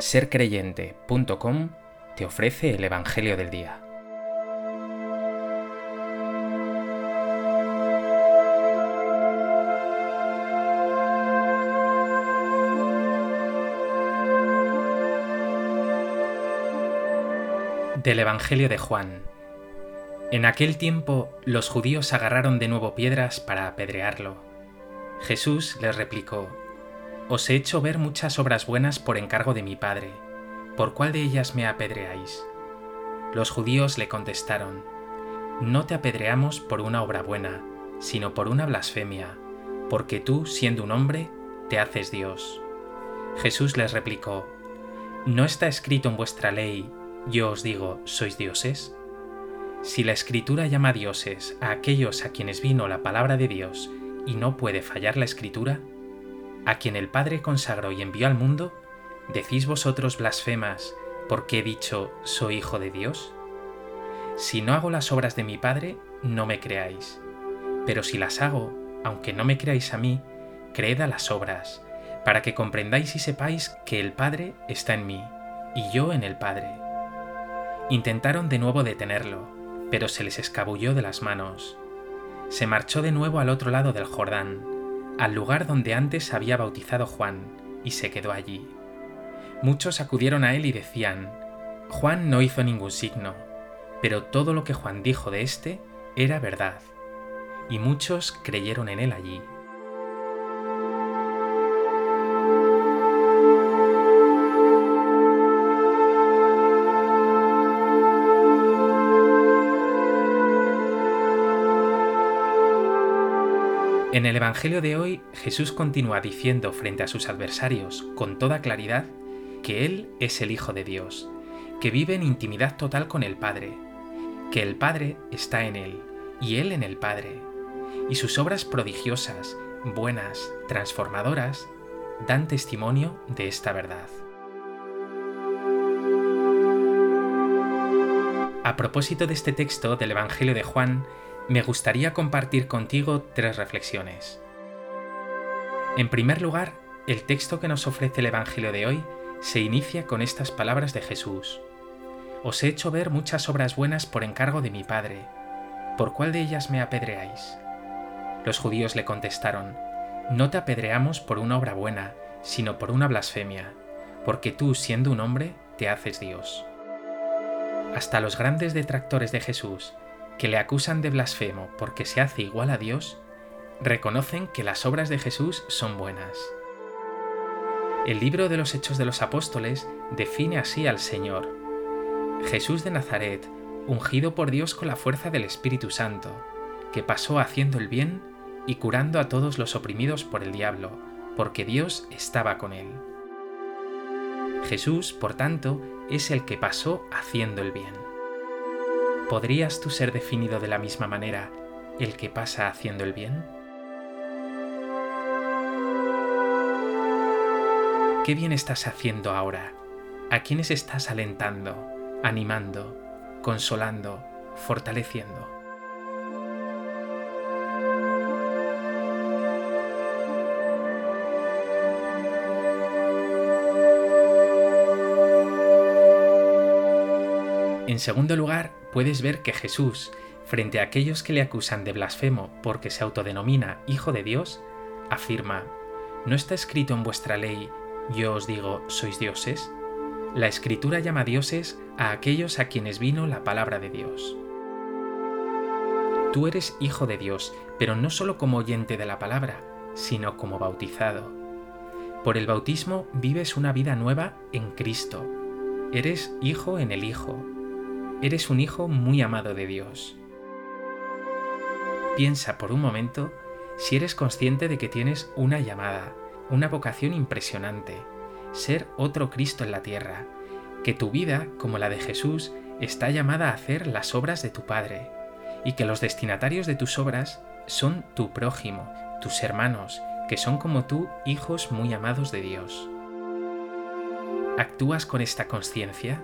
sercreyente.com te ofrece el Evangelio del Día. Del Evangelio de Juan. En aquel tiempo los judíos agarraron de nuevo piedras para apedrearlo. Jesús les replicó, os he hecho ver muchas obras buenas por encargo de mi Padre. ¿Por cuál de ellas me apedreáis? Los judíos le contestaron, No te apedreamos por una obra buena, sino por una blasfemia, porque tú, siendo un hombre, te haces Dios. Jesús les replicó, ¿No está escrito en vuestra ley, yo os digo, sois dioses? Si la escritura llama dioses a aquellos a quienes vino la palabra de Dios y no puede fallar la escritura, a quien el Padre consagró y envió al mundo, ¿decís vosotros blasfemas porque he dicho soy hijo de Dios? Si no hago las obras de mi Padre, no me creáis. Pero si las hago, aunque no me creáis a mí, creed a las obras, para que comprendáis y sepáis que el Padre está en mí, y yo en el Padre. Intentaron de nuevo detenerlo, pero se les escabulló de las manos. Se marchó de nuevo al otro lado del Jordán, al lugar donde antes había bautizado Juan, y se quedó allí. Muchos acudieron a él y decían, Juan no hizo ningún signo, pero todo lo que Juan dijo de éste era verdad, y muchos creyeron en él allí. En el Evangelio de hoy, Jesús continúa diciendo frente a sus adversarios con toda claridad que Él es el Hijo de Dios, que vive en intimidad total con el Padre, que el Padre está en Él y Él en el Padre, y sus obras prodigiosas, buenas, transformadoras, dan testimonio de esta verdad. A propósito de este texto del Evangelio de Juan, me gustaría compartir contigo tres reflexiones. En primer lugar, el texto que nos ofrece el Evangelio de hoy se inicia con estas palabras de Jesús. Os he hecho ver muchas obras buenas por encargo de mi Padre. ¿Por cuál de ellas me apedreáis? Los judíos le contestaron, No te apedreamos por una obra buena, sino por una blasfemia, porque tú, siendo un hombre, te haces Dios. Hasta los grandes detractores de Jesús, que le acusan de blasfemo porque se hace igual a Dios, reconocen que las obras de Jesús son buenas. El libro de los Hechos de los Apóstoles define así al Señor. Jesús de Nazaret, ungido por Dios con la fuerza del Espíritu Santo, que pasó haciendo el bien y curando a todos los oprimidos por el diablo, porque Dios estaba con él. Jesús, por tanto, es el que pasó haciendo el bien. ¿Podrías tú ser definido de la misma manera el que pasa haciendo el bien? ¿Qué bien estás haciendo ahora? ¿A quiénes estás alentando, animando, consolando, fortaleciendo? En segundo lugar, puedes ver que Jesús, frente a aquellos que le acusan de blasfemo porque se autodenomina Hijo de Dios, afirma, ¿no está escrito en vuestra ley, yo os digo, sois dioses? La escritura llama dioses a aquellos a quienes vino la palabra de Dios. Tú eres hijo de Dios, pero no solo como oyente de la palabra, sino como bautizado. Por el bautismo vives una vida nueva en Cristo. Eres hijo en el Hijo, eres un hijo muy amado de Dios. Piensa por un momento si eres consciente de que tienes una llamada, una vocación impresionante, ser otro Cristo en la tierra, que tu vida, como la de Jesús, está llamada a hacer las obras de tu Padre, y que los destinatarios de tus obras son tu prójimo, tus hermanos, que son como tú hijos muy amados de Dios. ¿Actúas con esta conciencia?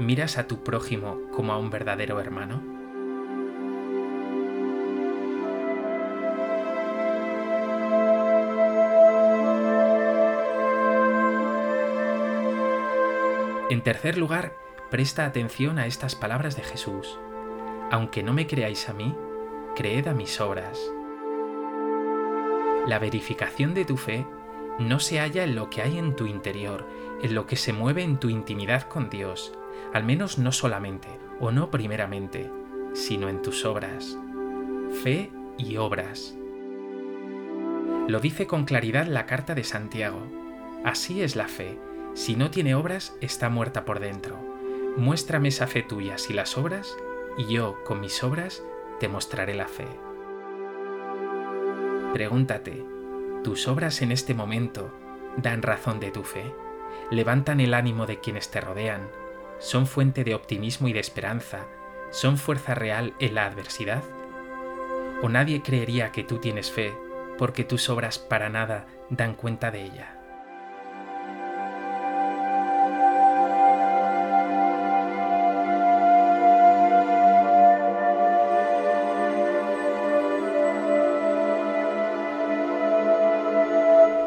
¿Miras a tu prójimo como a un verdadero hermano? En tercer lugar, presta atención a estas palabras de Jesús. Aunque no me creáis a mí, creed a mis obras. La verificación de tu fe no se halla en lo que hay en tu interior, en lo que se mueve en tu intimidad con Dios, al menos no solamente, o no primeramente, sino en tus obras. Fe y obras. Lo dice con claridad la carta de Santiago. Así es la fe. Si no tiene obras, está muerta por dentro. Muéstrame esa fe tuya si las obras, y yo, con mis obras, te mostraré la fe. Pregúntate, ¿tus obras en este momento dan razón de tu fe? ¿Levantan el ánimo de quienes te rodean? ¿Son fuente de optimismo y de esperanza? ¿Son fuerza real en la adversidad? ¿O nadie creería que tú tienes fe porque tus obras para nada dan cuenta de ella?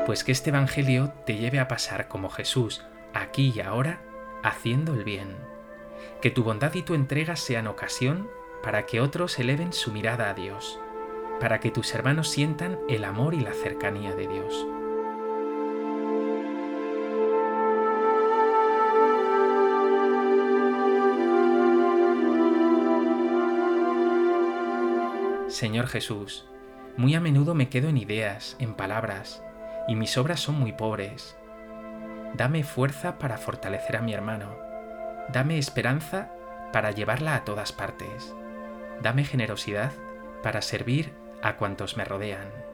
Pues que este Evangelio te lleve a pasar como Jesús, aquí y ahora, haciendo el bien. Que tu bondad y tu entrega sean ocasión para que otros eleven su mirada a Dios, para que tus hermanos sientan el amor y la cercanía de Dios. Señor Jesús, muy a menudo me quedo en ideas, en palabras, y mis obras son muy pobres. Dame fuerza para fortalecer a mi hermano. Dame esperanza para llevarla a todas partes. Dame generosidad para servir a cuantos me rodean.